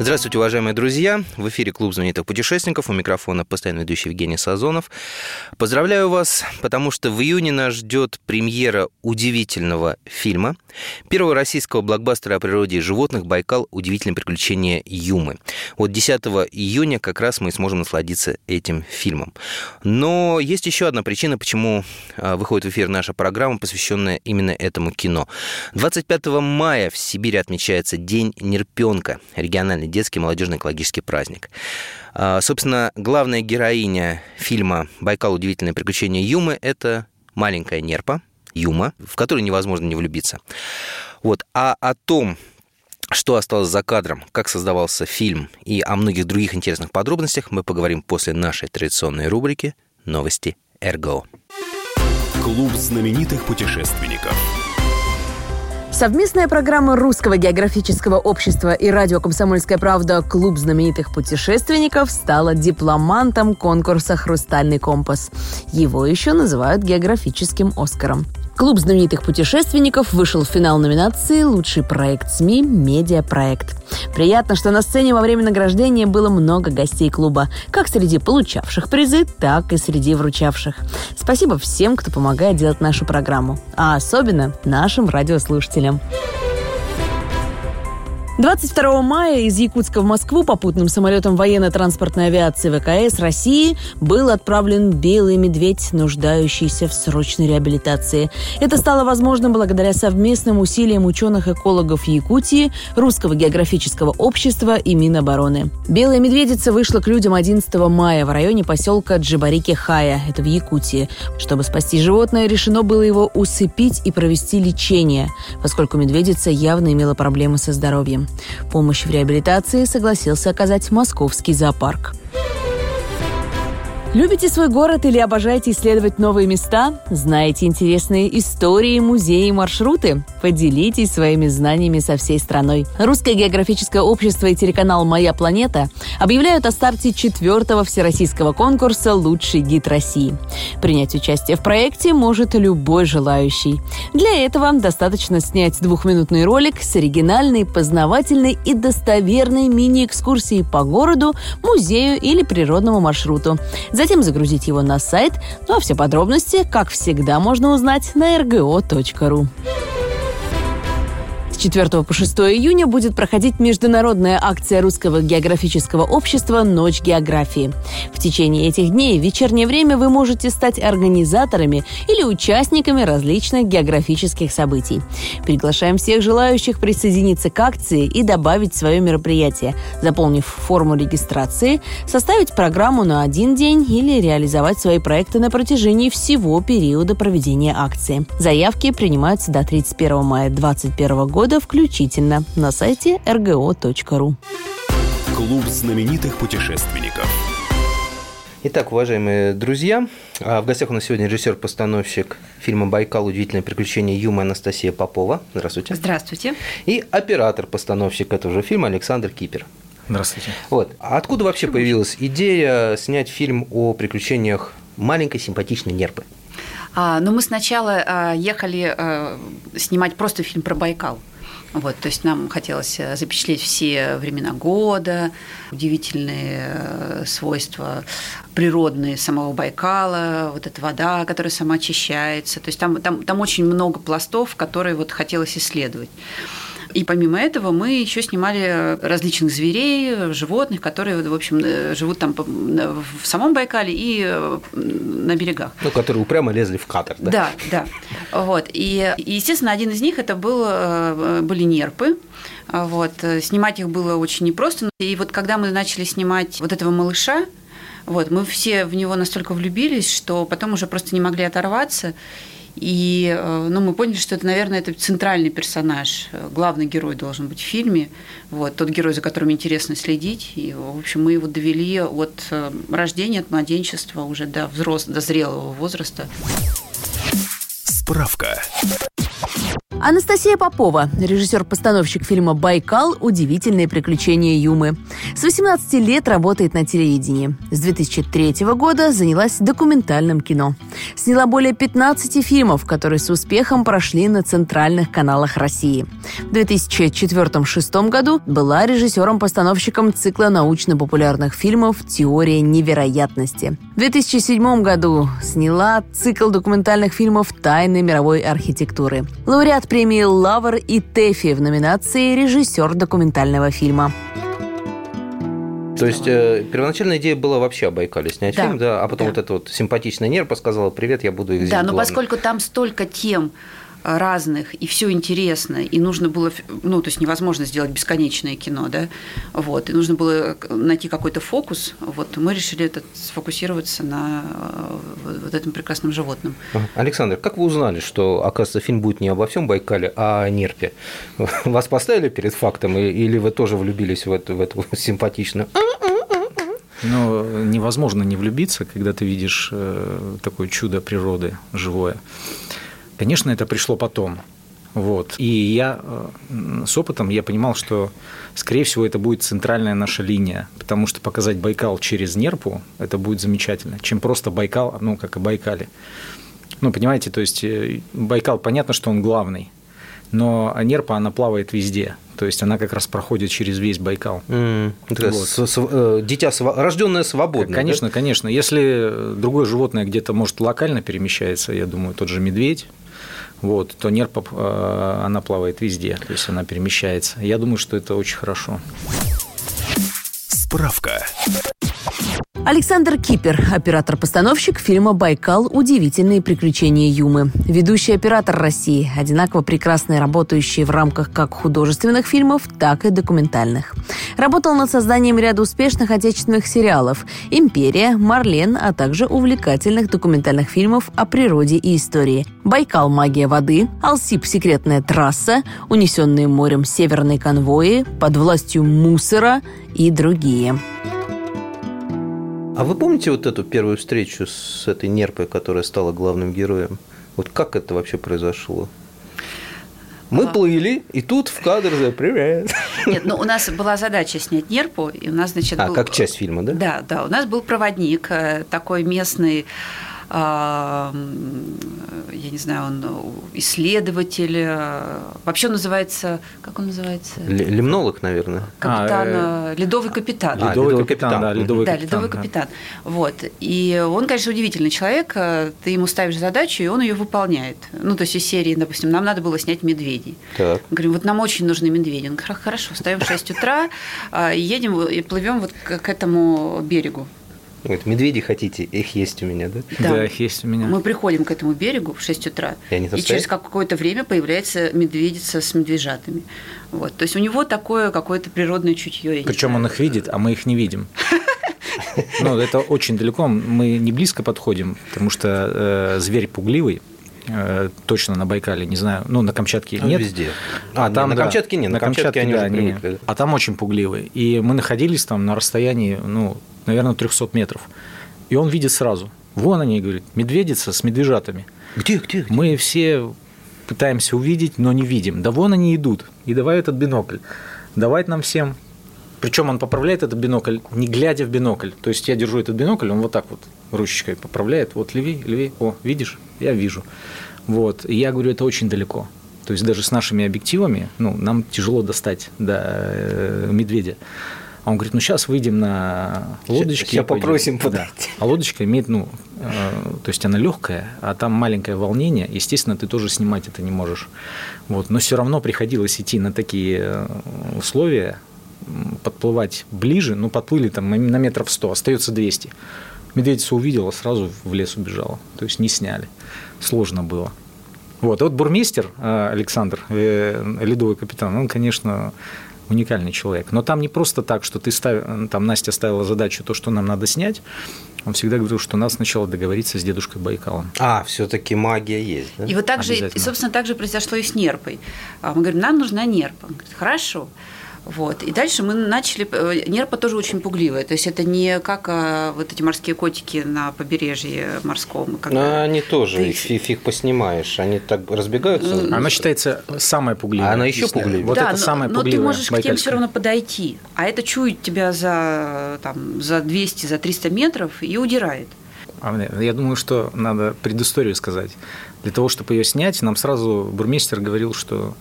Здравствуйте, уважаемые друзья! В эфире Клуб знаменитых путешественников. У микрофона постоянно ведущий Евгений Сазонов. Поздравляю вас, потому что в июне нас ждет премьера удивительного фильма. Первого российского блокбастера о природе и животных «Байкал. Удивительные приключения Юмы». Вот 10 июня как раз мы сможем насладиться этим фильмом. Но есть еще одна причина, почему а, выходит в эфир наша программа, посвященная именно этому кино. 25 мая в Сибири отмечается День Нерпенка, региональный детский молодежный экологический праздник. А, собственно, главная героиня фильма «Байкал. Удивительное приключение Юмы» — это маленькая нерпа, Юма, в которую невозможно не влюбиться. Вот. А о том, что осталось за кадром, как создавался фильм и о многих других интересных подробностях мы поговорим после нашей традиционной рубрики «Новости РГО». Клуб знаменитых путешественников. Совместная программа Русского географического общества и радио «Комсомольская правда» «Клуб знаменитых путешественников» стала дипломантом конкурса «Хрустальный компас». Его еще называют географическим «Оскаром». Клуб знаменитых путешественников вышел в финал номинации «Лучший проект СМИ. Медиапроект». Приятно, что на сцене во время награждения было много гостей клуба, как среди получавших призы, так и среди вручавших. Спасибо всем, кто помогает делать нашу программу, а особенно нашим радиослушателям. 22 мая из Якутска в Москву попутным самолетом военно-транспортной авиации ВКС России был отправлен белый медведь, нуждающийся в срочной реабилитации. Это стало возможным благодаря совместным усилиям ученых-экологов Якутии, Русского географического общества и Минобороны. Белая медведица вышла к людям 11 мая в районе поселка Джибарики-Хая, это в Якутии. Чтобы спасти животное, решено было его усыпить и провести лечение, поскольку медведица явно имела проблемы со здоровьем. Помощь в реабилитации согласился оказать Московский зоопарк. Любите свой город или обожаете исследовать новые места? Знаете интересные истории, музеи, маршруты? Поделитесь своими знаниями со всей страной. Русское географическое общество и телеканал «Моя планета» объявляют о старте четвертого всероссийского конкурса «Лучший гид России». Принять участие в проекте может любой желающий. Для этого достаточно снять двухминутный ролик с оригинальной, познавательной и достоверной мини-экскурсией по городу, музею или природному маршруту затем загрузить его на сайт, ну а все подробности, как всегда, можно узнать на rgo.ru. 4 по 6 июня будет проходить международная акция Русского географического общества «Ночь географии». В течение этих дней в вечернее время вы можете стать организаторами или участниками различных географических событий. Приглашаем всех желающих присоединиться к акции и добавить свое мероприятие, заполнив форму регистрации, составить программу на один день или реализовать свои проекты на протяжении всего периода проведения акции. Заявки принимаются до 31 мая 2021 года года включительно на сайте rgo.ru. Клуб знаменитых путешественников. Итак, уважаемые друзья, а в гостях у нас сегодня режиссер-постановщик фильма «Байкал. Удивительное приключение Юмы» Анастасия Попова. Здравствуйте. Здравствуйте. И оператор-постановщик этого же фильма Александр Кипер. Здравствуйте. Вот. А откуда вообще появилась идея снять фильм о приключениях маленькой симпатичной нерпы? А, ну, мы сначала а, ехали а, снимать просто фильм про Байкал. Вот, то есть нам хотелось э, запечатлеть все времена года, удивительные э, свойства природные самого Байкала, вот эта вода, которая сама очищается. То есть там, там, там очень много пластов, которые вот хотелось исследовать. И помимо этого мы еще снимали различных зверей, животных, которые, в общем, э, живут там в самом Байкале и э, на берегах. Ну, которые упрямо лезли в катер, да? Да, да. Вот. И, естественно, один из них это был, э, были нерпы. Вот. Снимать их было очень непросто. И вот когда мы начали снимать вот этого малыша, вот, мы все в него настолько влюбились, что потом уже просто не могли оторваться. И э, ну, мы поняли, что это, наверное, это центральный персонаж, главный герой должен быть в фильме, вот, тот герой, за которым интересно следить. И, в общем, мы его довели от э, рождения, от младенчества уже до взрослого, до зрелого возраста. Справка. Анастасия Попова, режиссер-постановщик фильма «Байкал. Удивительные приключения Юмы». С 18 лет работает на телевидении. С 2003 года занялась документальным кино. Сняла более 15 фильмов, которые с успехом прошли на центральных каналах России. В 2004-2006 году была режиссером-постановщиком цикла научно-популярных фильмов «Теория невероятности». В 2007 году сняла цикл документальных фильмов «Тайны мировой архитектуры». Лауреат премии «Лавр» и «ТЭФИ» в номинации «Режиссер документального фильма». То есть э, первоначальная идея была вообще о Байкале снять Да. фильм, да, а потом Да. вот эта вот симпатичная нерпа сказала, привет, я буду их здесь Да, но главным». поскольку там столько тем разных, и все интересно, и нужно было, ну, то есть невозможно сделать бесконечное кино, да, вот, и нужно было найти какой-то фокус, вот, мы решили этот, сфокусироваться на э, вот этом прекрасном животном. Александр, как вы узнали, что, оказывается, фильм будет не обо всем Байкале, а о нерпе? Вас поставили перед фактом, или вы тоже влюбились в эту, в эту симпатичную? Но невозможно не влюбиться, когда ты видишь э, такое чудо природы живое. Конечно, это пришло потом. Вот. И я э, с опытом я понимал, что, скорее всего, это будет центральная наша линия, потому что показать Байкал через Нерпу – это будет замечательно, чем просто Байкал, ну, как и Байкале. Ну, понимаете, то есть э, Байкал, понятно, что он главный, но Нерпа, она плавает везде. То есть она как раз проходит через весь Байкал. Такая Вот. с- с- э, Дитя, рожденное свободно. Конечно, конечно. Если другое животное где-то, может, локально перемещается, я думаю, тот же медведь, вот, то нерпа, э, она плавает везде, то есть она перемещается. Я думаю, что это очень хорошо. Справка. Александр Кипер, оператор-постановщик фильма «Байкал. Удивительные приключения Юмы». Ведущий оператор России, одинаково прекрасно работающий в рамках как художественных фильмов, так и документальных. Работал над созданием ряда успешных отечественных сериалов «Империя», «Марлен», а также увлекательных документальных фильмов о природе и истории. «Байкал. Магия воды», «Алсип. Секретная трасса», «Унесенные морем северные конвои», «Под властью мусора» и другие. А вы помните вот эту первую встречу с этой нерпой, которая стала главным героем? Вот как это вообще произошло? Мы А. плыли, и тут в кадр за «Привет». Нет, ну у нас была задача снять нерпу, и у нас, значит, А, был... как часть фильма, да? Да, да, у нас был проводник, э, такой местный, а, я не знаю, он исследователь, э, вообще он называется, как он называется? Лимнолог, наверное. Капитан, А, э, ледовый капитан. А, ледовый ледовый капитан, капитан. да, ледовый да, капитан. ледовый да. капитан. Вот. И он, конечно, удивительный человек. э, Ты ему ставишь задачу, и он ее выполняет. Ну, то есть из серии, допустим, нам надо было снять медведей. Так. Мы говорим, вот нам очень нужны медведи. Он говорит, «Хор- хорошо, встаем в 6 утра, а, и едем и плывем вот к этому берегу. Говорит, медведи хотите, их есть у меня, да? Да, их есть у меня. Мы приходим к этому берегу в 6 утра, И они и через какое-то время появляется медведица с медвежатами. Вот. То есть у него такое какое-то природное чутье. Причем он их видит, а мы их не видим. Ну, это очень далеко, мы не близко подходим, потому что э, зверь пугливый, э, точно на Байкале, не знаю, ну, на Камчатке Ну, нет. везде. А, не, там, на да, Камчатке нет, на Камчатке они уже не. привыкли, да. А там очень пугливый. И мы находились там на расстоянии, ну, наверное, 300 метров. И он видит сразу. Вон они, говорит, медведица с медвежатами. Где, где, где? Мы все пытаемся увидеть, но не видим. Да вон они идут. И давай этот бинокль. Давай нам всем. Причем он поправляет этот бинокль, не глядя в бинокль. То есть я держу этот бинокль, он вот так вот ручечкой поправляет. Вот леви, леви. О, видишь? Я вижу. Вот. И я говорю, это очень далеко. То есть даже с нашими объективами, ну, нам тяжело достать до э, медведя. А он говорит, ну сейчас выйдем на лодочке. ща и пойдем». попросим Да. А лодочка имеет, ну, э, то есть она легкая, а там маленькое волнение. Естественно, ты тоже снимать это не можешь. Вот. Но все равно приходилось идти на такие э, условия, подплывать ближе. Ну, подплыли там на метров 100, остается 200. Медведица увидела, сразу в лес убежала. То есть не сняли. Сложно было. Вот, и вот бурмистер э, Александр, э, ледовый капитан, он, конечно, уникальный человек. Но там не просто так, что ты став... там Настя ставила задачу, то, что нам надо снять. Он всегда говорил, что надо сначала договориться с дедушкой Байкалом. А, все-таки магия есть, да? И вот так же, собственно, так же произошло и с нерпой. А Мы говорим, нам нужна нерпа. Он говорит, хорошо. Вот. И дальше мы начали... э, Нерпа тоже очень пугливая. То есть это не как а, вот эти морские котики на побережье морском. Но когда они тоже, ты- их фи- фиг поснимаешь, они так разбегаются. Она считается самая пугливая. А она еще пугливее? Вот да, это но, самая но ты пугливая можешь к тем все равно подойти. А это чует тебя за, там, за 200, за 300 метров и удирает. А, Я думаю, что надо предысторию сказать. Для того, чтобы ее снять, нам сразу бурмистр говорил, что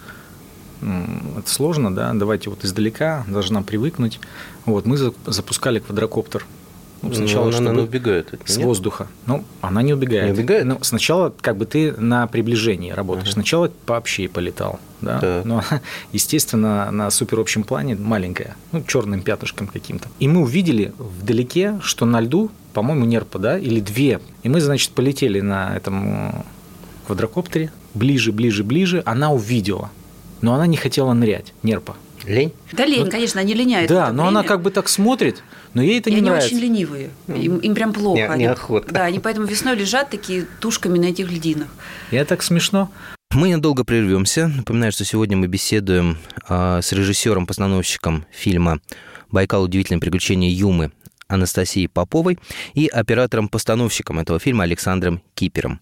это сложно, да, давайте вот издалека, должна привыкнуть. Вот, мы за- запускали квадрокоптер. Ну, Сначала она, чтобы она убегает. от с нее. воздуха. Ну, она не убегает. Не убегает? Ну, сначала как бы ты на приближении работаешь. Сначала вообще полетал, да. Так. Но, естественно, на супер общем плане маленькая, ну, черным пятышком каким-то. И мы увидели вдалеке, что на льду, по-моему, нерпа, да, или две. И мы, значит, полетели на этом э, квадрокоптере, ближе, ближе, ближе. Она увидела, но она не хотела нырять, нерпа. Лень? Да лень, конечно, они линяют. да, но она время. как бы так смотрит, но ей это И не они нравится. очень ленивые. Им, им прям плохо. Не- Они- неохота. Да, они поэтому весной лежат такие тушками на этих льдинах. И это так смешно. Мы недолго прервемся. Напоминаю, что сегодня мы беседуем а, с режиссером-постановщиком фильма «Байкал. Удивительное приключение Юмы» Анастасией Поповой и оператором-постановщиком этого фильма Александром Кипером.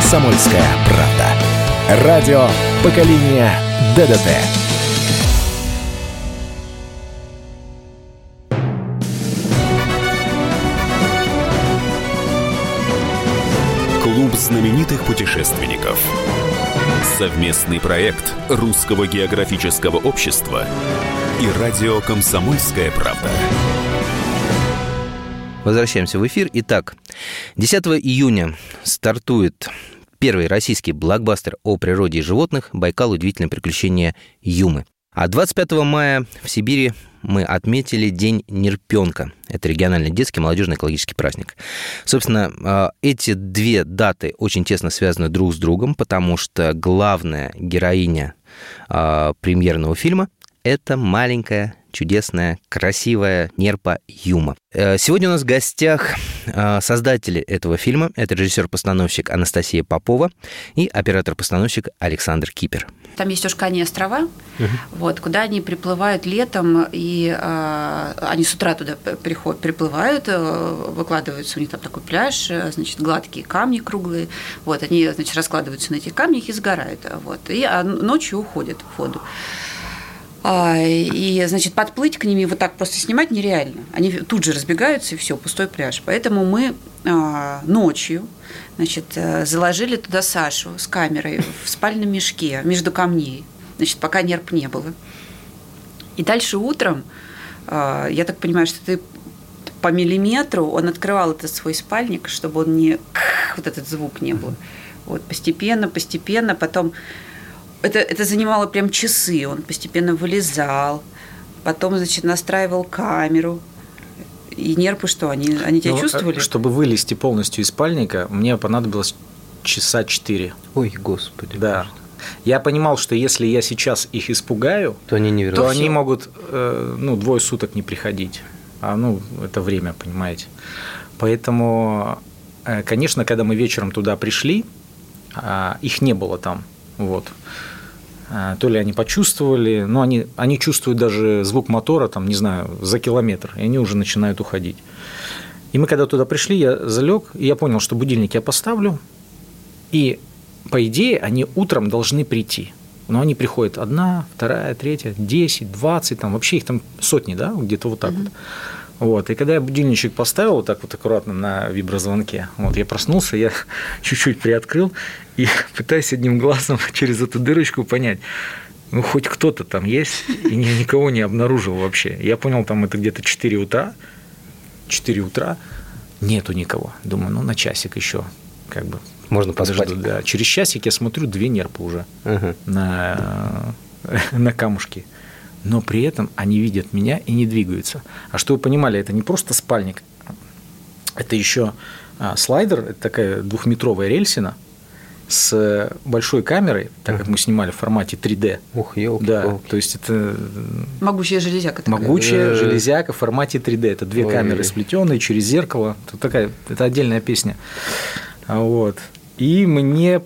«Комсомольская правда». Радио поколения ДДТ». Клуб знаменитых путешественников. Совместный проект Русского географического общества и радио «Комсомольская правда». Возвращаемся в эфир. Итак, 10 июня стартует первый российский блокбастер о природе и животных «Байкал. Удивительное приключение Юмы». А 25 мая в Сибири мы отметили День Нерпенка. Это региональный детский молодежный экологический праздник. Собственно, э, эти две даты очень тесно связаны друг с другом, потому что главная героиня э, премьерного фильма – это маленькая, чудесная, красивая нерпа Юма. Э, Сегодня у нас в гостях э, создатели этого фильма. Это режиссер-постановщик Анастасия Попова и оператор-постановщик Александр Кипер. Там есть Ушкани острова, вот, куда они приплывают летом, и э, они с утра туда приходят, приплывают, э, выкладываются, у них там такой пляж, э, значит, гладкие камни круглые, вот, они, значит, раскладываются на этих камнях и сгорают, вот, и а ночью уходят в воду. А, И, значит, подплыть к ним и вот так просто снимать нереально. Они тут же разбегаются, и все, пустой пляж. Поэтому мы а, ночью значит, э, заложили туда Сашу с камерой в спальном мешке между камней, значит, пока нерп не было. И дальше утром, а, я так понимаю, что ты по миллиметру он открывал этот свой спальник, чтобы он не вот этот звук не был. Вот постепенно, постепенно, потом это, это занимало прям часы. Он постепенно вылезал, потом, значит, настраивал камеру. И нерпы что, они, они тебя Ну, чувствовали? э, Чтобы вылезти полностью из спальника, мне понадобилось часа четыре. Ой, господи. Да. Я понимал, что если я сейчас их испугаю, То они не то вернутся. они могут э, ну, двое суток не приходить. А ну, это время, понимаете. Поэтому, э, конечно, когда мы вечером туда пришли, а, их не было там. Вот. А, То ли они почувствовали, но они, они чувствуют даже звук мотора, там, не знаю, за километр, и они уже начинают уходить. И мы когда туда пришли, я залег, и я понял, что будильник я поставлю, и по идее они утром должны прийти. Но они приходят одна, вторая, третья, 10, 20, там вообще их там сотни, да, где-то вот так вот. Вот, и когда я будильничек поставил вот так вот аккуратно на виброзвонке, вот я проснулся, я чуть-чуть приоткрыл и пытаюсь одним глазом через эту дырочку понять, ну, хоть кто-то там есть, и я никого не обнаружил вообще. Я понял, там это где-то 4 утра, 4 утра, нету никого. Думаю, ну, на часик еще, как бы. Можно поспать. подожду, да. Через часик я смотрю, две нерпы уже Ага. на, на камушке. Но при этом они видят меня и не двигаются. А что вы понимали, это не просто спальник, это еще а, слайдер, это такая двухметровая рельсина с большой камерой, так как мы снимали в формате 3D. Ух, елки Да, то есть это Могучая железяка такая. могучая Э. железяка в формате 3D. Это две Ой. камеры сплетенные через зеркало. Это такая, это отдельная песня. А Вот. И мне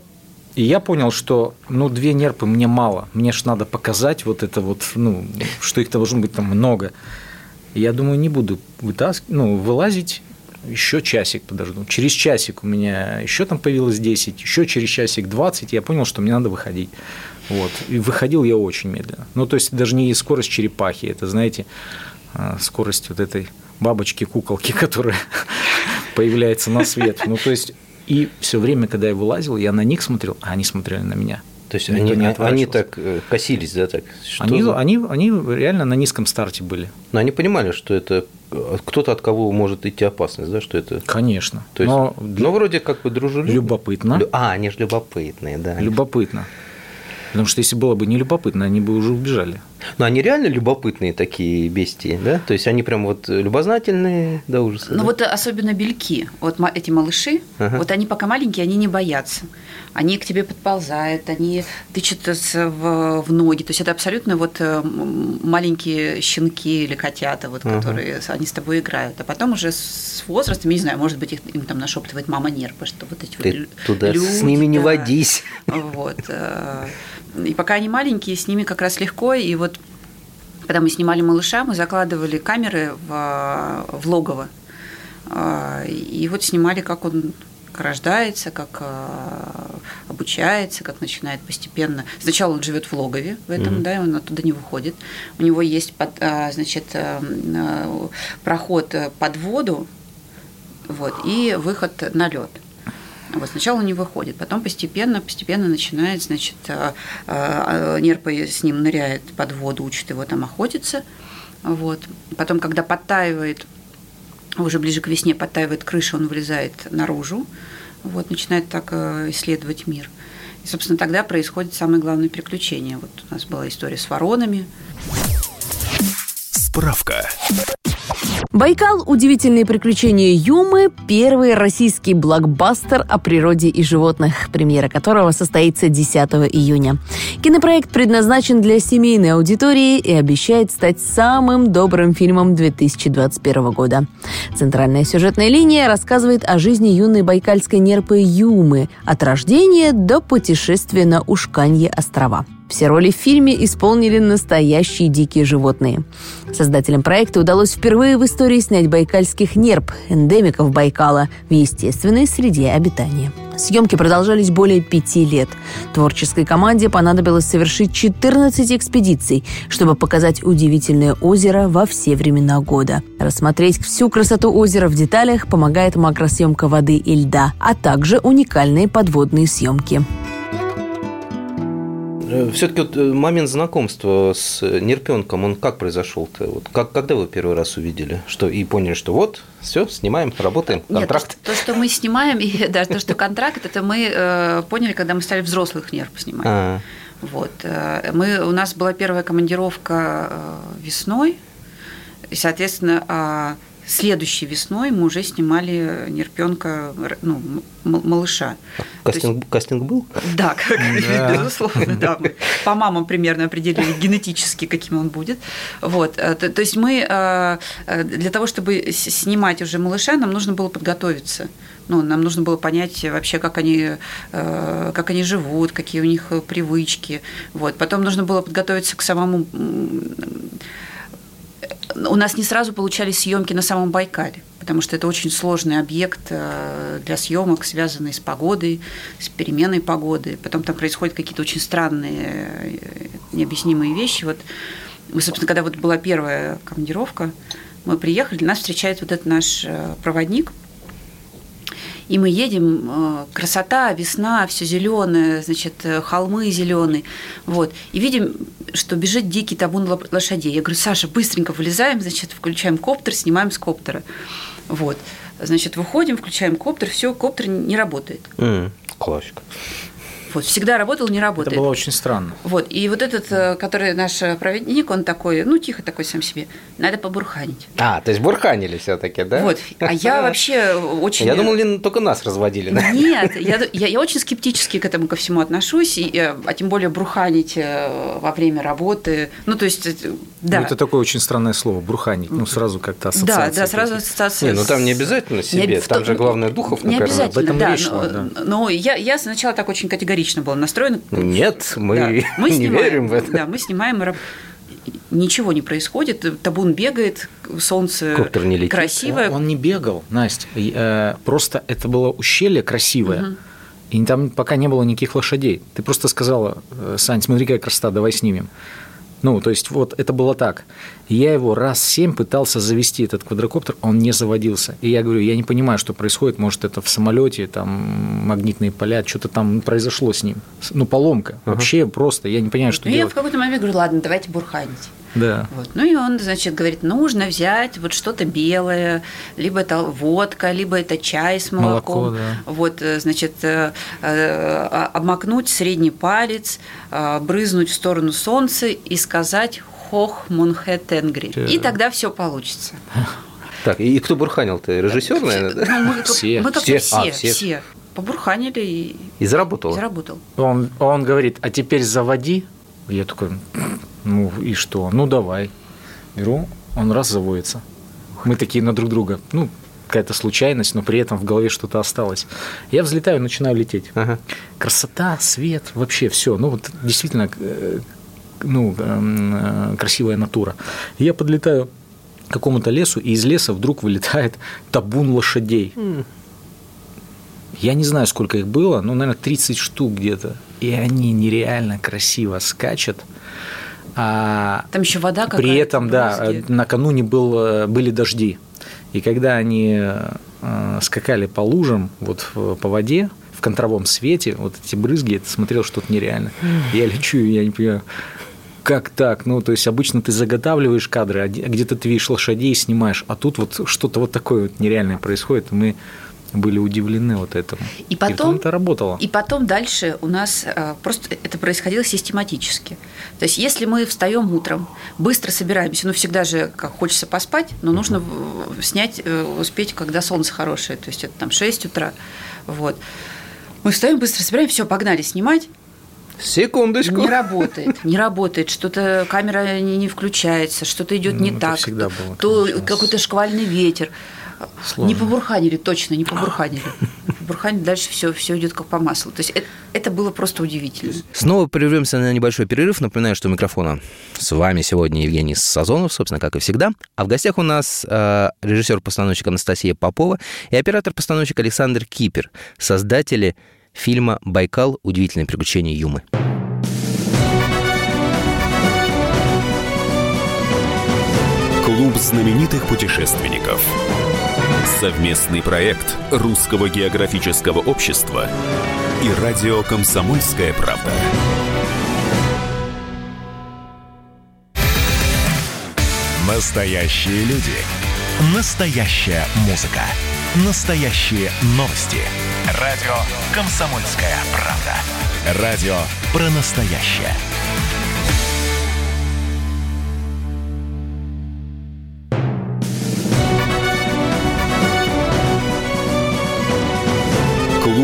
и я понял, что ну две нерпы мне мало. Мне ж надо показать вот это вот, ну, что их должно быть там много. Я думаю, не буду вытаскивать, ну, вылазить, еще часик подожду. Через часик у меня еще там появилось 10, еще через часик 20, я понял, что мне надо выходить. Вот. И выходил я очень медленно. Ну, то есть даже не скорость черепахи, это, знаете, а, скорость вот этой бабочки-куколки, которая появляется на свет. Ну, то есть, и все время, когда я вылазил, я на них смотрел, а они смотрели на меня. То есть они, не они отворачивался. так э, косились, да, так? Что Они, за- они, они реально на низком старте были. Но они понимали, что это э, кто-то от кого может идти опасность, да, что это... Конечно. То есть, Но ну, вроде как бы дружелюбно. любопытно. Лю- А, они же любопытные, да. Любопытно. Потому что если было бы не любопытно, они бы уже убежали. Но они реально любопытные такие бестии, да? То есть они прям вот любознательные до ужаса. Ну да? вот особенно бельки, вот эти малыши, Ага. вот они пока маленькие, они не боятся. Они к тебе подползают, они тычутся с- в, в ноги. То есть это абсолютно вот э, маленькие щенки или котята, вот, Ага. которые с- они с тобой играют. А потом уже с возрастом, я не знаю, может быть, их, им там нашептывает мама нерпа, что вот эти Ты вот туда с люди, ними не да. водись. Вот. И пока они маленькие, с ними как раз легко. И вот когда мы снимали малыша, мы закладывали камеры в, в логово. А, И вот снимали, как он рождается, как а, обучается, как начинает постепенно. Сначала он живет в логове в этом, Мгм. да, и он оттуда не выходит. У него есть под- а, значит, проход под воду, вот, и выход на лед. Вот сначала он не выходит, потом постепенно, постепенно начинает, значит, а, а, нерпа с ним ныряет под воду, учит его там охотиться. Вот. Потом, когда подтаивает, уже ближе к весне подтаивает крыша, он вылезает наружу, вот, начинает так э, исследовать мир. И, собственно, тогда происходит самое главное приключение. Вот у нас была история с воронами, Справка. Байкал «Удивительные приключения Юмы» – первый российский блокбастер о природе и животных, премьера которого состоится 10 июня. Кинопроект предназначен для семейной аудитории и обещает стать самым добрым фильмом 2021 года. Центральная сюжетная линия рассказывает о жизни юной байкальской нерпы Юмы от рождения до путешествия на Ушканье острова. Все роли в фильме исполнили настоящие дикие животные. Создателям проекта удалось впервые в истории снять байкальских нерп, эндемиков Байкала, в естественной среде обитания. Съемки продолжались более пяти лет. Творческой команде понадобилось совершить 14 экспедиций, чтобы показать удивительное озеро во все времена года. Рассмотреть всю красоту озера в деталях помогает макросъемка воды и льда, а также уникальные подводные съемки. Все-таки вот э, момент знакомства с нерпенком, он как произошел-то? Вот как, когда вы первый раз увидели? Что, и поняли, что вот, все, снимаем, работаем, Нет, контракт? то, что- то, что мы снимаем, и даже то, что контракт, это мы э, поняли, когда мы стали взрослых нерв снимать. А, Вот. э, Мы, у нас была первая командировка э, весной, и, соответственно, а следующей весной мы уже снимали нерпенка, ну, малыша. кастинг, кастинг был? Да, как, Да. безусловно, да. Мы По мамам примерно определили генетически, каким он будет. Вот. э, То, то есть мы э, э, для того, чтобы снимать уже малыша, нам нужно было подготовиться. Ну, нам нужно было понять вообще, как они, как они живут, какие у них привычки. Вот. Потом нужно было подготовиться к самому у нас не сразу получались съемки на самом Байкале, потому что это очень сложный объект э, для съемок, связанный с погодой, с переменой погоды. Потом там происходят какие-то очень странные, э, необъяснимые вещи. Вот мы, собственно, когда вот была первая командировка, Мы приехали, нас встречает вот этот наш э, проводник. И мы едем, э, красота, весна, все зеленое, значит, э, холмы зеленые. Вот. И видим, что бежит дикий табун ло- лошадей. Я говорю, Саша, быстренько вылезаем, значит, включаем коптер, снимаем с коптера. Вот. Значит, выходим, включаем коптер, все, коптер не работает. М, Классика. Вот, всегда работал, не Это работает. было очень странно. Вот, и вот этот, э, который наш э, проводник, он такой, ну, тихо такой сам себе, надо побурханить. А, то есть бурханили все-таки, да? Вот, а я вообще очень... Я думал, Лен, только нас разводили. да? Нет, я, я, я очень скептически к этому ко всему отношусь, и, э, а тем более бруханить э, во время работы. Ну, то есть, э, да. Ну, это такое очень странное слово, бруханить. Ну, сразу как-то да, ассоциация. да, сразу какие-то. ассоциация. Не, ну там не обязательно себе, Не там же главное духов Не накормить. обязательно, Об этом да. речь но, да. но я, я сначала так очень категорично была настроена. Нет, мы, Да, мы не снимаем, верим в это. Да, мы снимаем, и ничего не происходит, табун бегает, солнце Коптер не летит. красивое. Он не бегал, Настя. Э, Просто это было ущелье красивое. И там пока не было никаких лошадей. Ты просто сказала, э, Сань, смотри, какая красота, давай снимем. Ну, то есть вот это было так. Я его раз семь пытался завести, этот квадрокоптер, он не заводился. И я говорю, я не понимаю, что происходит, может, это в самолете, там магнитные поля, что-то там произошло с ним. Ну, поломка. Вообще просто, я не понимаю, что Ну, я делать. в какой-то момент говорю, ладно, давайте бурханить. Да. Вот. Ну и он, значит, говорит, нужно взять вот что-то белое, либо это водка, либо это чай с молоком. Молоко, да. Вот, э, значит, э, э, обмакнуть средний палец, э, брызнуть в сторону солнца и сказать «Хох Монхе Тенгри». И тогда все получится. Так, и кто бурханил-то? Режиссер, наверное, да? Ну, мы, как- Все. мы как Все. все, А, все, все. Побурханили и, И заработал. и заработал. Он, он говорит, а теперь заводи. Я такой, ну и что? Ну давай. Беру, он раз заводится. Мы такие на друг друга. Ну, какая-то случайность, но при этом в голове что-то осталось. Я взлетаю, начинаю лететь. Ага. Красота, свет, вообще все. Ну, вот действительно, э, ну, эм, э, красивая натура. Я подлетаю к какому-то лесу, и из леса вдруг вылетает табун лошадей. Я не знаю, сколько их было, но, наверное, 30 штук где-то. И они нереально красиво скачут. А Там еще вода какая-то. при этом, да, накануне был, э, были дожди. И когда они э, скакали по лужам, вот по воде, в контровом свете, вот эти брызги, это смотрел что-то нереально. Я лечу, я не понимаю, как так? Ну, то есть обычно ты заготавливаешь кадры, а где- где-то ты видишь лошадей и снимаешь, а тут вот что-то вот такое вот нереальное происходит, мы были удивлены вот этому. И потом- это работало. И потом дальше у нас э, просто это происходило систематически. То есть, если мы встаем утром, быстро собираемся, ну всегда же как хочется поспать, но нужно снять, э, успеть, когда солнце хорошее, то есть это там 6 утра. Вот. Мы встаем, быстро собираем, все, погнали снимать. Секундочку. Не работает, не работает, что-то камера не, не включается, что-то идет не Ну, это так, всегда то- было, то какой-то шквальный ветер. Сложно. Не побурханили, точно, не побурханили. Побурханили, дальше все, все идет как по маслу. То есть это, это было просто удивительно. Снова прервемся на небольшой перерыв. Напоминаю, что у микрофона с вами сегодня Евгений Сазонов, собственно, как и всегда. А в гостях у нас э, режиссер-постановщик Анастасия Попова и оператор-постановщик Александр Кипер, создатели фильма «Байкал. Удивительные приключения Юмы». Клуб знаменитых путешественников. Совместный проект Русского географического общества и радио «Комсомольская правда». Настоящие люди. Настоящая музыка. Настоящие новости. Радио «Комсомольская правда». Радио про настоящее.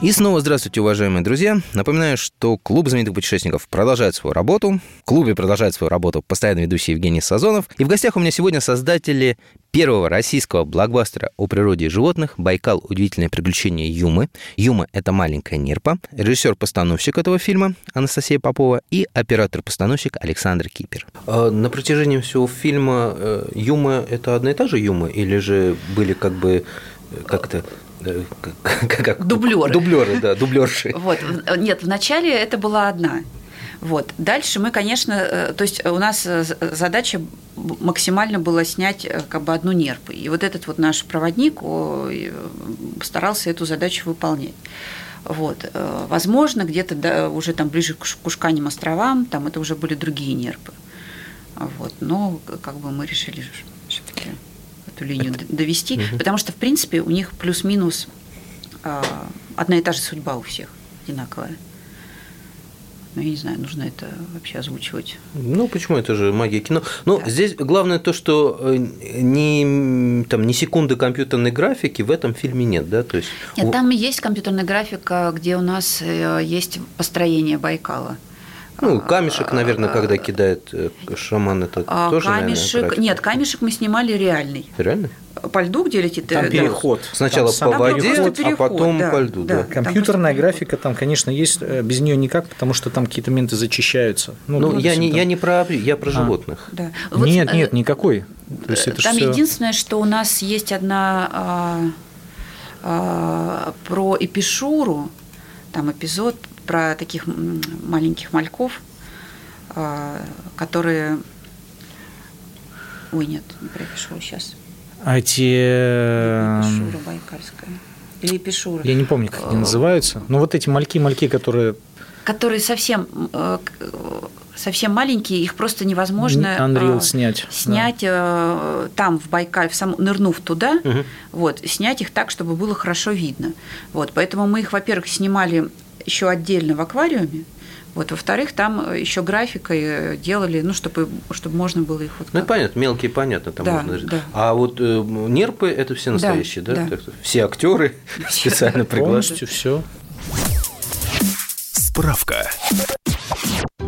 И снова здравствуйте, уважаемые друзья. Напоминаю, что клуб знаменитых путешественников продолжает свою работу. В клубе продолжает свою работу постоянно ведущий Евгений Сазонов. И в гостях у меня сегодня создатели первого российского блокбастера о природе и животных «Байкал. Удивительное приключение Юмы». Юма — это маленькая нерпа. Режиссер-постановщик этого фильма Анастасия Попова и оператор-постановщик Александр Кипер. на протяжении всего фильма э, Юма — это одна и та же Юма? Или же были как бы как это, э, как, как- Дублеры. Дублеры, да, дублерши. Вот, в- нет, вначале это была одна. Вот. Дальше мы, конечно, э, то есть у нас э, задача максимально была снять э, как бы одну нерпу. И вот этот вот наш проводник э, старался эту задачу выполнять. Вот. э, Возможно, где-то да, уже там ближе к Кушканим островам, там это уже были другие нерпы. Вот. Но как бы мы решили эту линию довести, потому что, в принципе, у них плюс-минус а, одна и та же судьба у всех одинаковая. Ну, я не знаю, нужно это вообще озвучивать. Ну, почему это же магия кино? Ну, Да. здесь главное то, что э, ни, там, ни секунды компьютерной графики в этом фильме нет, да? То есть, Нет, там есть компьютерная графика, где у нас э, есть построение Байкала. Ну, камешек, наверное, когда кидает э, шаман, это А, тоже, наверное, камешек. графика. Нет, камешек мы снимали реальный. Реально? По льду, где летит. Там э, да. переход. Сначала Там по воде, просто а переход, потом да, по льду, да. да. Там Компьютерная просто- графика там, конечно, есть, э, без нее никак, потому что там какие-то моменты зачищаются. Ну, допустим, я, не, там- я не про, я про А. животных. Да. Нет, э, нет, никакой. То есть это Там всё- единственное, что у нас есть одна а, а, про Эпишуру, там эпизод про таких маленьких мальков, а, которые... Ой, нет, не про Эпишуру сейчас. А эти... э, Эпишура Байкальская. Или. Я не помню, как они называются. Но вот эти мальки-мальки, которые Которые совсем, э, э, совсем маленькие, их просто невозможно Unreal э, снять. снять э, там, в Байкале, в сам, нырнув туда, Мгм. вот, снять их так, чтобы было хорошо видно. Вот, поэтому мы их, во-первых, снимали еще отдельно в аквариуме, вот, во-вторых, там еще графикой э, делали, ну, чтобы, чтобы можно было их вот Ну, как- понятно, мелкие понятно, там Да, можно. да. А вот э, нерпы это все настоящие, да? да. Так что Все актеры специально приглашены. полностью все. Справка.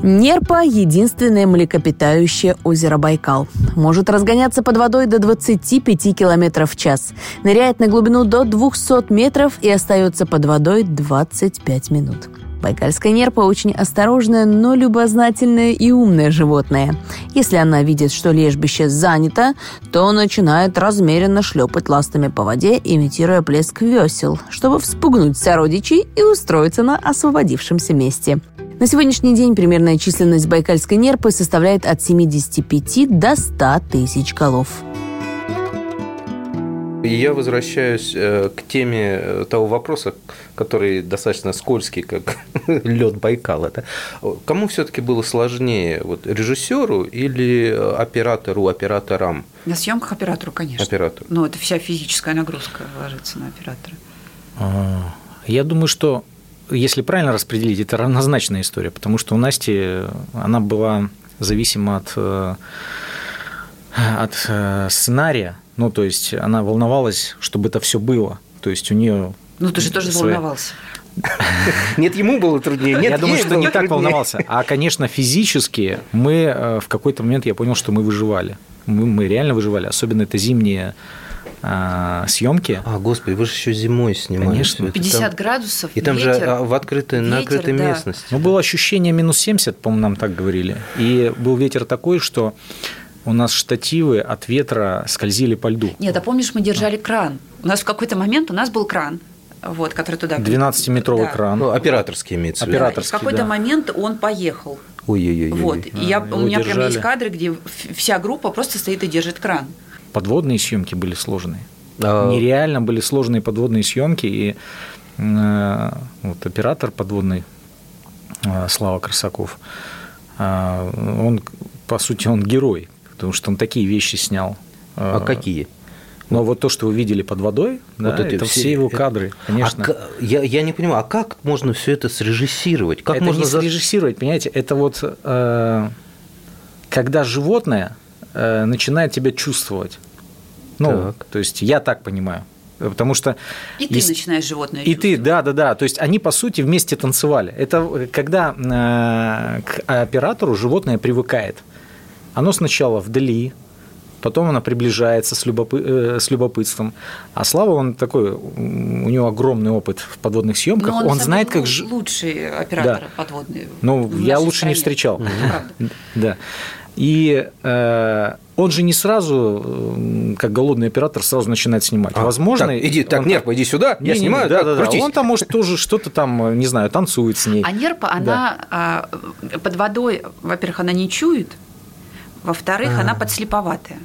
Нерпа – единственное млекопитающее озеро Байкал. Может разгоняться под водой до 25 км в час. Ныряет на глубину до 200 метров и остается под водой 25 минут. Байкальская нерпа очень осторожное, но любознательное и умное животное. Если она видит, что лежбище занято, то начинает размеренно шлепать ластами по воде, имитируя плеск весел, чтобы вспугнуть сородичей и устроиться на освободившемся месте. На сегодняшний день примерная численность байкальской нерпы составляет от 75 до 100 тысяч голов. И я возвращаюсь э, к теме э, того вопроса, который достаточно скользкий, как лед Байкала. да. Кому все-таки было сложнее, вот режиссеру или э, оператору, операторам? На съемках оператору, конечно. Оператору. Ну, это вся физическая нагрузка ложится на оператора. А, Я думаю, что если правильно распределить, это равнозначная история, потому что у Насти э, она была зависима от, э, от э, сценария, ну, то есть она волновалась, чтобы это все было. То есть у нее Ну, ты же тоже своя- волновался. Нет, ему было труднее. Нет, я думаю, что не так волновался. А, конечно, физически мы в какой-то момент я понял, что мы выживали. Мы, мы реально выживали. Особенно это зимние а, съемки. А, господи, вы же еще зимой снимали. Конечно. всё это 50 там. градусов, И там же ветер. а, в открытой, на ветер, открытой да. местности. Ну, было ощущение минус 70, по-моему, нам так говорили. И был ветер такой, что у нас штативы от ветра скользили по льду. Нет, а помнишь, мы держали кран. У нас в какой-то момент у нас был кран, вот, который туда... 12-метровый Да. кран. Ну, операторский имеется в виду. Да, и в Операторский, какой-то да. момент он поехал. Ой-ой-ой. Вот. И я, его у меня прям есть держали. кадры, где вся группа просто стоит и держит кран. Подводные съемки были сложные. А, Нереально были сложные подводные съемки. И э, вот оператор подводный э, Слава Красаков, э, он, по сути, он герой, потому что он такие вещи снял. А Э, какие? Но вот то, что вы видели под водой, да, Вот эти это все- все его это- кадры, конечно. А я, я не понимаю, а как можно все это срежиссировать? Как это можно не срежиссировать, понимаете? Это вот э, когда животное э, начинает тебя чувствовать. Ну, Так. то есть я так понимаю. Потому что... И ты есть- начинаешь животное И ты, да, да, да. То есть они, по сути, вместе танцевали. Это э, когда э, к оператору животное привыкает. Оно сначала вдали, потом оно приближается с, любопы- э, с любопытством. А Слава, он такой, у него огромный опыт в подводных съемках. Но Он, самый знает, как... лучший оператор подводный. Ну, в я нашей лучше не стране. встречал. Это правда. Да. И э, он же не сразу, э, как голодный оператор, сразу начинает снимать. А, Возможно, так, иди, так, Нерпа, иди сюда, я Не-не-не, снимаю, да, так, да, да. Он там может тоже что-то там, не знаю, танцует с ней. А нерпа, она а, под водой, во-первых, она не чует, во-вторых, она подслеповатая.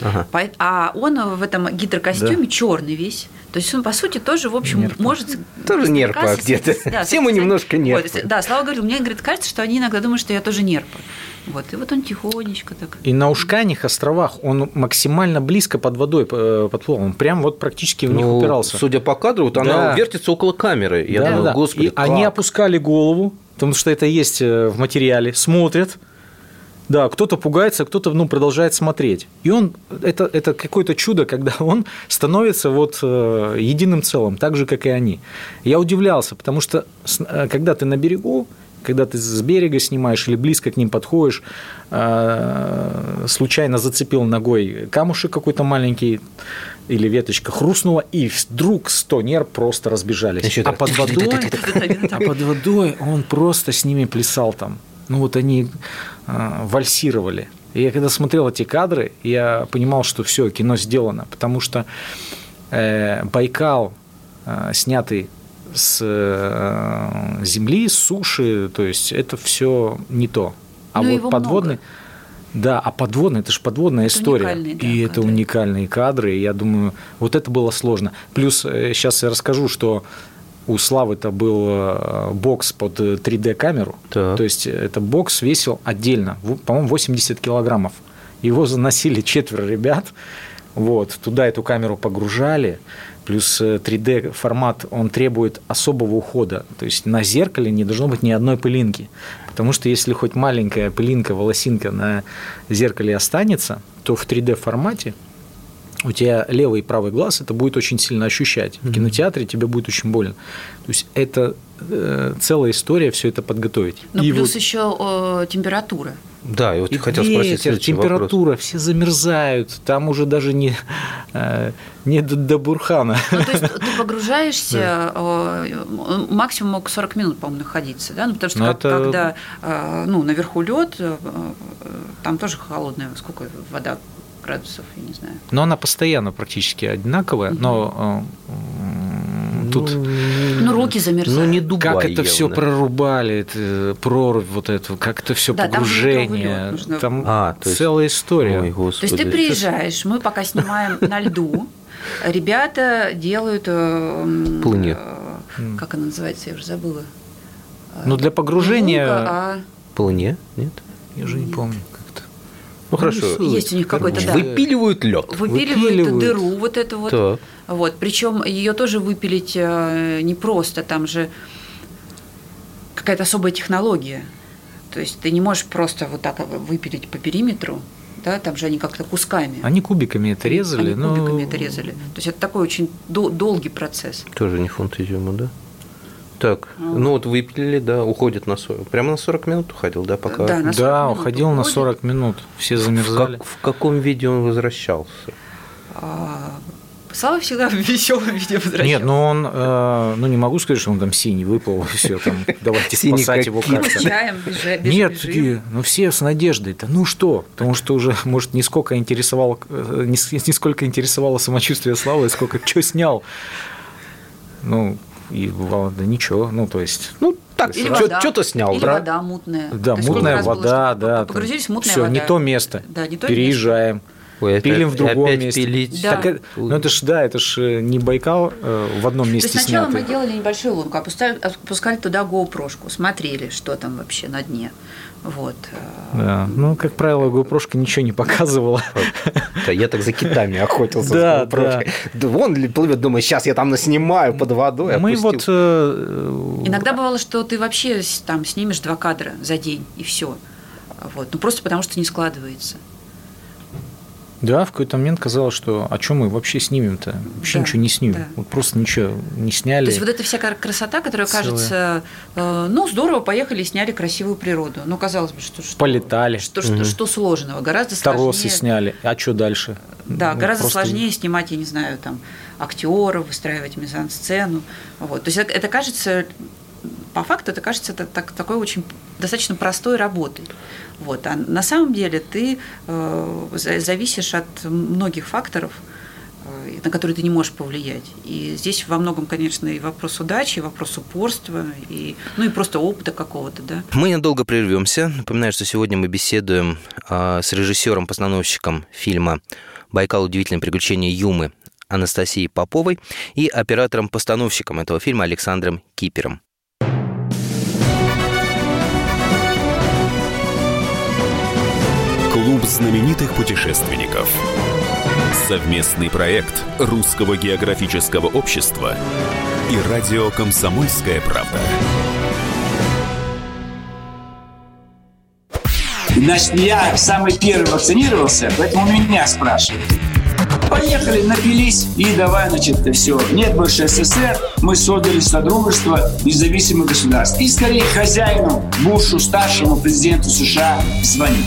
Ага. А он в этом гидрокостюме черный весь. То есть он, по сути, тоже, в общем, Нерпа. может... Тоже нерпа где-то. да, Все мы немножко Вот, нерпы. Да, Слава говорил, мне, говорит, кажется, что они иногда думают, что я тоже нерпа. Вот, и вот он тихонечко так... И на Ушканьих островах он максимально близко под водой э, подплыл. Он прям вот практически в них Ну, упирался. судя по кадру, вот она Да. вертится около камеры. Я Да, думаю, да. господи, И они как? опускали голову, потому что это есть э, в материале, смотрят. Да, кто-то пугается, кто-то ну, продолжает смотреть. И он это, это какое-то чудо, когда он становится вот э, единым целым, так же, как и они. Я удивлялся, потому что э, когда ты на берегу, когда ты с берега снимаешь или близко к ним подходишь, э, случайно зацепил ногой камушек какой-то маленький или веточка хрустнула, и вдруг 100 нерв просто разбежались. А под водой, а под водой он просто с ними плясал там. Ну вот они э, вальсировали. И я когда смотрел эти кадры, я понимал, что все, кино сделано, потому что э, Байкал, э, снятый с э, земли, с суши, то есть это все не то. А Ну, вот подводный, много. да, а подводный, это же подводная Это история, да, и это кадры. уникальные кадры. И я думаю, вот это было сложно. Плюс сейчас я расскажу, что у Славы-то был э, бокс под 3D-камеру. Так. То есть это бокс весил отдельно, по-моему, 80 килограммов. Его заносили четверо ребят. Вот, туда эту камеру погружали. Плюс 3D-формат, он требует особого ухода. То есть на зеркале не должно быть ни одной пылинки. Потому что если хоть маленькая пылинка, волосинка на зеркале останется, то в 3D-формате у тебя левый и правый глаз это будет очень сильно ощущать. В кинотеатре тебе будет очень больно. То есть это э, целая история все это подготовить. Ну, И плюс вот еще э, температура. Да, и вот и хотел спросить ветер, вопрос. температура, все замерзают. Там уже даже не, э, не до, до бурхана. Ну, то есть ты погружаешься, э, максимум мог 40 минут, по-моему, находиться, да? Ну, потому что Ну, как- это- когда э, ну, наверху лед, там тоже холодная, сколько вода градусов, я не знаю. Но она постоянно практически одинаковая. Но э, м, тут Ну, руки замерзают. Ну, не Дубай как это все прорубали, это, прорубь вот эту, как это все Да, там погружение. нужно. Там А, то есть- целая история. Ой, То есть ты приезжаешь, мы пока снимаем на льду, ребята делают... э, м, Плынет. э, Как она называется, я уже забыла. Ну, для погружения- а По луне? Нет? Я уже не помню. Ну, хорошо. рисуют. Есть у них какой-то, да. Выпиливают лед. выпиливают, Выпиливают. дыру вот эту вот. Так. Вот, причем ее тоже выпилить э, не просто, там же какая-то особая технология. То есть ты не можешь просто вот так выпилить по периметру, да, там же они как-то кусками. Они кубиками это резали, Они но кубиками это резали. То есть это такой очень дол- долгий процесс. Тоже не фунт изюма, да? Так, ну вот выпилили, да, уходит на 40. Прямо на 40 минут уходил, да, пока? Да, на 40 Да, минут уходил на уходит. 40 минут. Все в, замерзали. как- в каком виде он возвращался? А, Слава всегда в веселом виде возвращался. Нет, ну он, э, ну не могу сказать, что он там синий выплыл, все там, давайте спасать его как-то. Нет, ну все с надеждой. Да ну что? Потому что уже, может, не сколько интересовало, э, не сколько интересовало самочувствие Славы, сколько что снял. Ну, и бывало, да ничего, ну, то есть... Ну, так, Или вода. что-то снял, Или да? вода мутная. Да, То мутная было, вода, что да. Погрузились мутная Все, вода. не то место. Да, не то Переезжаем. Ой, опять- Пилим в другом опять месте. пилить. Да. Так это- ну это ж, да, это ж э, не Байкал э, в одном То месте есть сначала снятый. мы делали небольшую лунку, опускали, опускали туда GoPro-шку, смотрели, что там вообще на дне. Вот. Да. Ну, как правило, GoPro ничего не показывала. Да, я так за китами охотился. Да, с GoPro. Да Вон плывет, думаю, сейчас я там наснимаю под водой. Мы опустил. вот... э, Иногда бывало, что ты вообще там снимешь два кадра за день, и все. Вот. Ну, просто потому что не складывается. Да, в какой-то момент казалось, что о чем мы вообще снимем-то? Вообще Да, ничего не снимем. да. Вот просто ничего не сняли. То есть вот эта вся красота, которая Целая. кажется, э, ну, здорово, поехали и сняли красивую природу. Ну, казалось бы, что, что, Полетали. что, что, что сложного? Гораздо Торосы сложнее. сняли. А что дальше? Да, Ну, гораздо просто- сложнее снимать, я не знаю, там, актеров, выстраивать мизансцену. Вот. То есть это, это кажется, по факту, это кажется это так, такой очень достаточно простой работой. Вот. А на самом деле ты э, за- зависишь от многих факторов, э, на которые ты не можешь повлиять. И здесь во многом, конечно, и вопрос удачи, и вопрос упорства, и, ну и просто опыта какого-то, да. Мы недолго прервемся. Напоминаю, что сегодня мы беседуем а, с режиссером-постановщиком фильма «Байкал. Удивительные приключения Юмы» Анастасией Поповой и оператором-постановщиком этого фильма Александром Кипером. Знаменитых путешественников. Совместный проект Русского географического общества и радио «Комсомольская правда». Значит, я самый первый вакцинировался, поэтому меня спрашивают. Поехали, напились и давай, значит, все. Нет больше СССР, мы создали Содружество независимых государств. И скорее хозяину, Бушу, старшему президенту США звонить.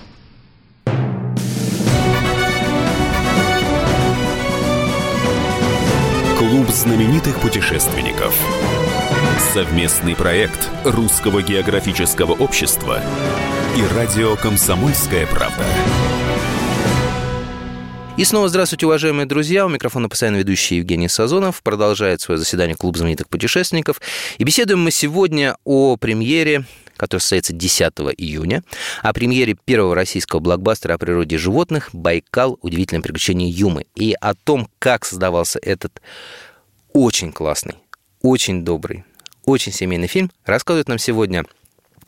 Клуб знаменитых путешественников. Совместный проект Русского географического общества и радио «Комсомольская правда». И снова здравствуйте, уважаемые друзья. У микрофона постоянно ведущий Евгений Сазонов. Продолжает свое заседание Клуб знаменитых путешественников. И беседуем мы сегодня о премьере который состоится 10 июня, о премьере первого российского блокбастера о природе животных «Байкал. Удивительное приключение Юмы» и о том, как создавался этот очень классный, очень добрый, очень семейный фильм, рассказывает нам сегодня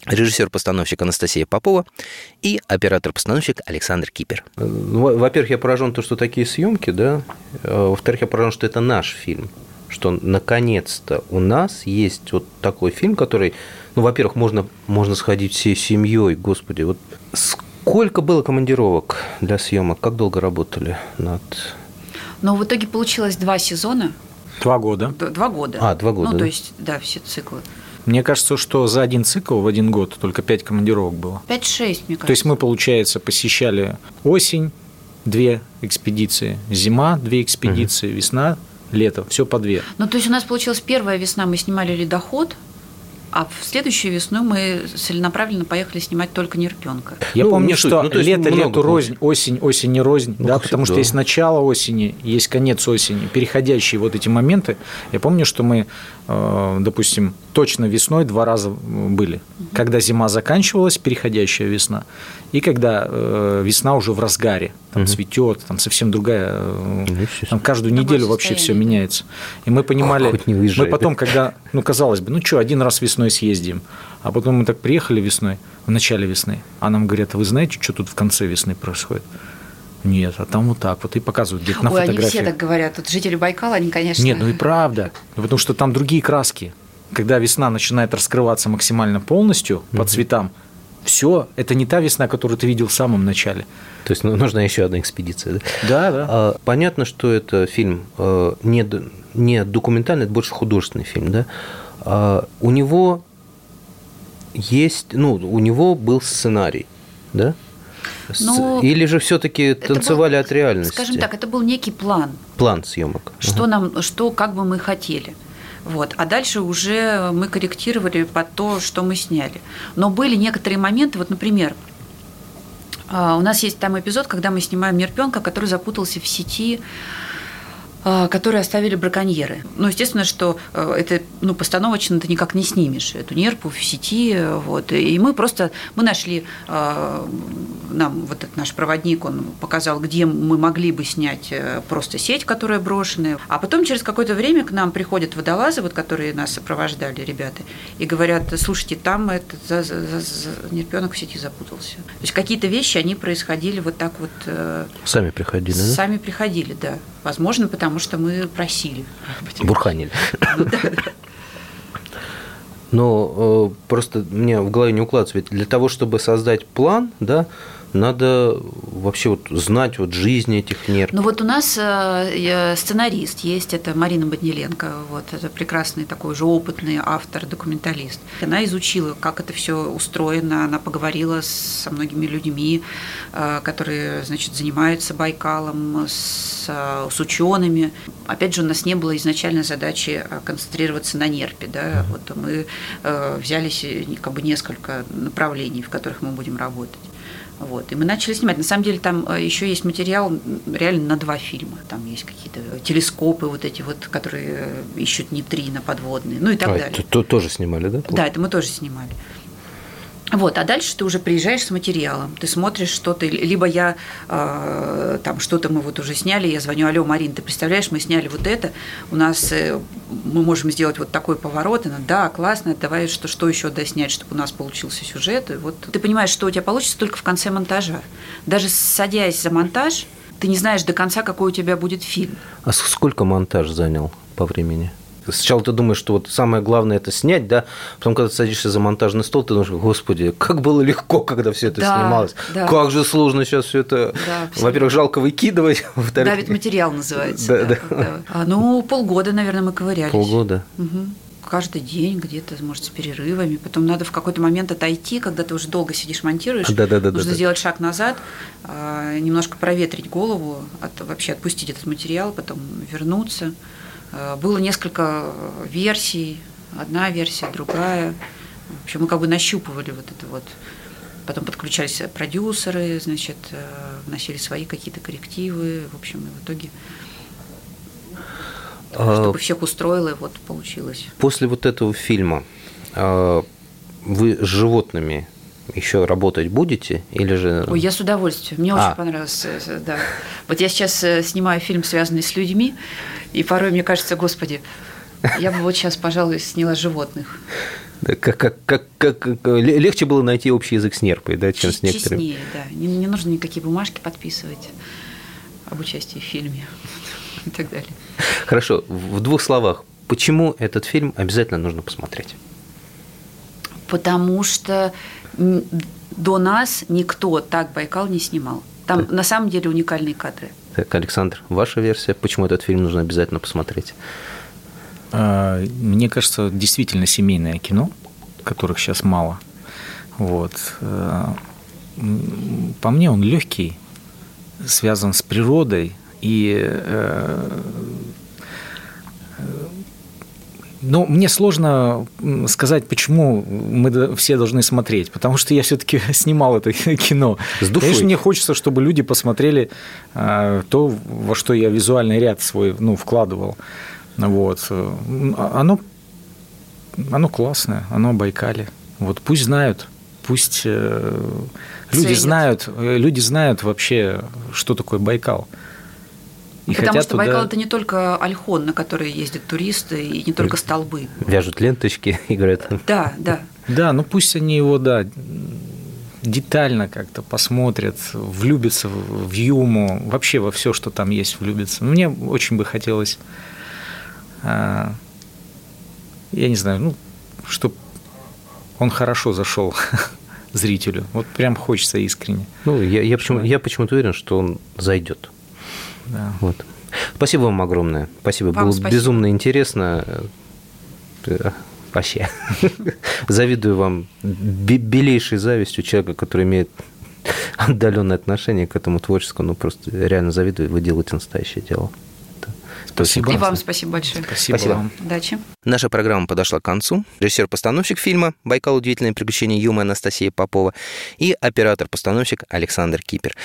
режиссер-постановщик Анастасия Попова и оператор-постановщик Александр Кипер. Ну, Во-первых, я поражен то, что такие съемки, да. Э, Во-вторых, я поражен, что это наш фильм, что наконец-то у нас есть вот такой фильм, который, ну, во-первых, можно, можно сходить всей семьей, господи, вот сколько было командировок для съемок, как долго работали над... Но в итоге получилось два сезона, Два года. два года. А, два года, Ну, да. то есть, да, все циклы. Мне кажется, что за один цикл в один год только пять командировок было. 5-6, мне кажется. То есть мы, получается, посещали осень, две экспедиции, зима, две экспедиции, весна, лето, все по две. Ну, то есть у нас получилась первая весна, мы снимали ледоход, а в следующую весну мы целенаправленно поехали снимать только нерпенка. Я Ну, помню, не что Ну, лето лету рознь, осень осень не рознь, Ну, да, потому что всегда. есть начало осени, есть конец осени, переходящие вот эти моменты. Я помню, что мы, э, допустим, точно весной два раза были, когда зима заканчивалась, переходящая весна, и когда э, весна уже в разгаре, там цветет, там совсем другая, э, Ну, там каждую Другое неделю вообще все меняется. И мы понимали, Хоть не мы потом, да? когда, ну казалось бы, ну что, один раз весной съездим, а потом мы так приехали весной, в начале весны, а нам говорят, а вы знаете, что тут в конце весны происходит? Нет, а там вот так вот, и показывают где-то на Ой, они фотографии. все так говорят. Вот жители Байкала, они, конечно... Нет, ну и правда, потому что там другие краски. Когда весна начинает раскрываться максимально полностью по цветам, все, это не та весна, которую ты видел в самом начале. То есть ну, нужна еще одна экспедиция, да? Да, да. А, Понятно, что это фильм э, не, не документальный, это больше художественный фильм, да? А, У него есть, ну, у него был сценарий, да? С- Ну, Или же все-таки Это был, танцевали от реальности? Скажем так, это был некий план, План съемок. что нам, что как бы мы хотели. Вот. А дальше уже мы корректировали под то, что мы сняли. Но были некоторые моменты, вот, например, а, у нас есть там эпизод, когда мы снимаем нерпенка, который запутался в сети которые оставили браконьеры. Ну, естественно, что э, это ну, постановочно ты никак не снимешь эту нерпу в сети. Вот. И мы просто мы нашли, э, нам вот этот наш проводник, он показал, где мы могли бы снять э, просто сеть, которая брошенная. А потом через какое-то время к нам приходят водолазы, вот, которые нас сопровождали, ребята, и говорят, слушайте, там этот за, за, за- за- нерпенок в сети запутался. То есть какие-то вещи, они происходили вот так вот э, Сами приходили, да? Сами приходили, да. Возможно, потому что мы просили. Бурханили. Ну. Но э, просто мне в голове не укладывается. Ведь для того, чтобы создать план, да, надо вообще вот знать вот жизнь этих нерв. Ну вот у нас э, сценарист есть, это Марина Бодниленко, вот это прекрасный такой же опытный автор, документалист. Она изучила, как это все устроено, она поговорила со многими людьми, э, которые, значит, занимаются Байкалом, с, с учеными. Опять же, у нас не было изначально задачи э, концентрироваться на нерпе, да, вот мы взялись как бы несколько направлений, в которых мы будем работать. Вот. И мы начали снимать. На самом деле там э, еще есть материал реально на два фильма. Там есть какие-то телескопы вот эти вот, которые э, ищут нейтрино подводные, ну и так а, далее. Это тоже снимали, да? Да, это мы тоже снимали. Вот, а дальше ты уже приезжаешь с материалом, ты смотришь что-то, либо я э, там что-то мы вот уже сняли, я звоню, алло, Марин, ты представляешь, мы сняли вот это, у нас э, мы можем сделать вот такой поворот, она, да, классно, давай что, что еще доснять, чтобы у нас получился сюжет, и вот ты понимаешь, что у тебя получится только в конце монтажа. Даже садясь за монтаж, ты не знаешь до конца, какой у тебя будет фильм. А сколько монтаж занял по времени? Сначала ты думаешь, что вот самое главное это снять, да, потом, когда ты садишься за монтажный стол, ты думаешь, господи, как было легко, когда все это да, снималось. Да. Как же сложно сейчас все это. Да, Во-первых, жалко выкидывать. Да, ведь материал называется. Да, да. да. А, ну, полгода, наверное, мы ковырялись. Полгода. Угу каждый день где-то, может, с перерывами. Потом надо в какой-то момент отойти, когда ты уже долго сидишь, монтируешь. Да, да, да, нужно да, сделать шаг назад, а, немножко проветрить голову, от, вообще отпустить этот материал, потом вернуться. Э, было несколько версий, одна версия, другая. В общем, мы как бы нащупывали вот это вот. Потом подключались продюсеры, значит, э, вносили свои какие-то коррективы. В общем, и в итоге а, чтобы всех устроило, и вот получилось. После вот этого фильма вы с животными еще работать будете или же? Ой, я с удовольствием. Мне а. очень понравилось. Э, да. Вот я сейчас снимаю фильм, связанный с людьми, и порой мне кажется, господи, я бы вот сейчас, пожалуй, сняла животных. Как, как, как, как, легче было найти общий язык с нерпой, да, чем Ч- с некоторыми. Честнее, да. Не, не нужно никакие бумажки подписывать об участии в фильме и так далее. Хорошо, в двух словах, почему этот фильм обязательно нужно посмотреть? Потому что до нас никто так Байкал не снимал. Там на самом деле уникальные кадры. Так, Александр, ваша версия, почему этот фильм нужно обязательно посмотреть? А, мне кажется, действительно семейное кино, которых сейчас мало. Вот. А, по мне он легкий, связан с природой и э, ну, мне сложно сказать, почему мы все должны смотреть, потому что я все-таки снимал это кино. С душой. Конечно, мне хочется, чтобы люди посмотрели а, то, во что я визуальный ряд свой ну, вкладывал. Вот. Оно, оно классное, оно о Байкале. Вот пусть знают, пусть э, люди знают, э, люди знают вообще, что такое Байкал. И Потому что туда... Байкал это не только альхон, на который ездят туристы, и не только столбы. Вяжут ленточки и говорят. Да, да. Да, ну пусть они его, да, детально как-то посмотрят, влюбятся в Юму, вообще во все, что там есть, влюбятся. Мне очень бы хотелось, а, я не знаю, ну, чтобы он хорошо зашел зрителю. Вот прям хочется искренне. Ну, я, я, почему, я почему-то уверен, что он зайдет. Да. Вот. Спасибо вам огромное. Спасибо. Вам Было спасибо. безумно интересно. Э, вообще. Завидую вам белейшей завистью человека, который имеет отдаленное отношение к этому творческому. Ну, просто реально завидую. Вы делаете настоящее дело. Спасибо. И вам спасибо большое. Спасибо, спасибо. вам. Удачи. Наша программа подошла к концу. Режиссер-постановщик фильма «Байкал. Удивительные приключения Юмы» Анастасия Попова и оператор-постановщик Александр Кипер.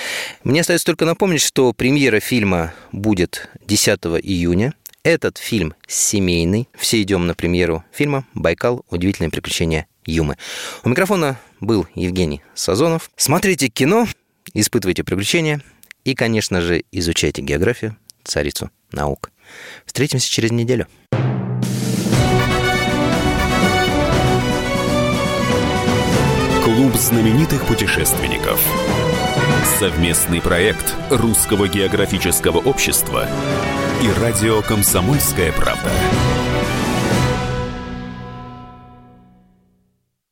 Мне остается только напомнить, что премьера фильма будет 10 июня. Этот фильм семейный. Все идем на премьеру фильма «Байкал. Удивительные приключения Юмы». У микрофона был Евгений Сазонов. Смотрите кино, испытывайте приключения и, конечно же, изучайте географию, царицу наук. Встретимся через неделю. Клуб знаменитых путешественников. Совместный проект Русского географического общества и радио «Комсомольская правда».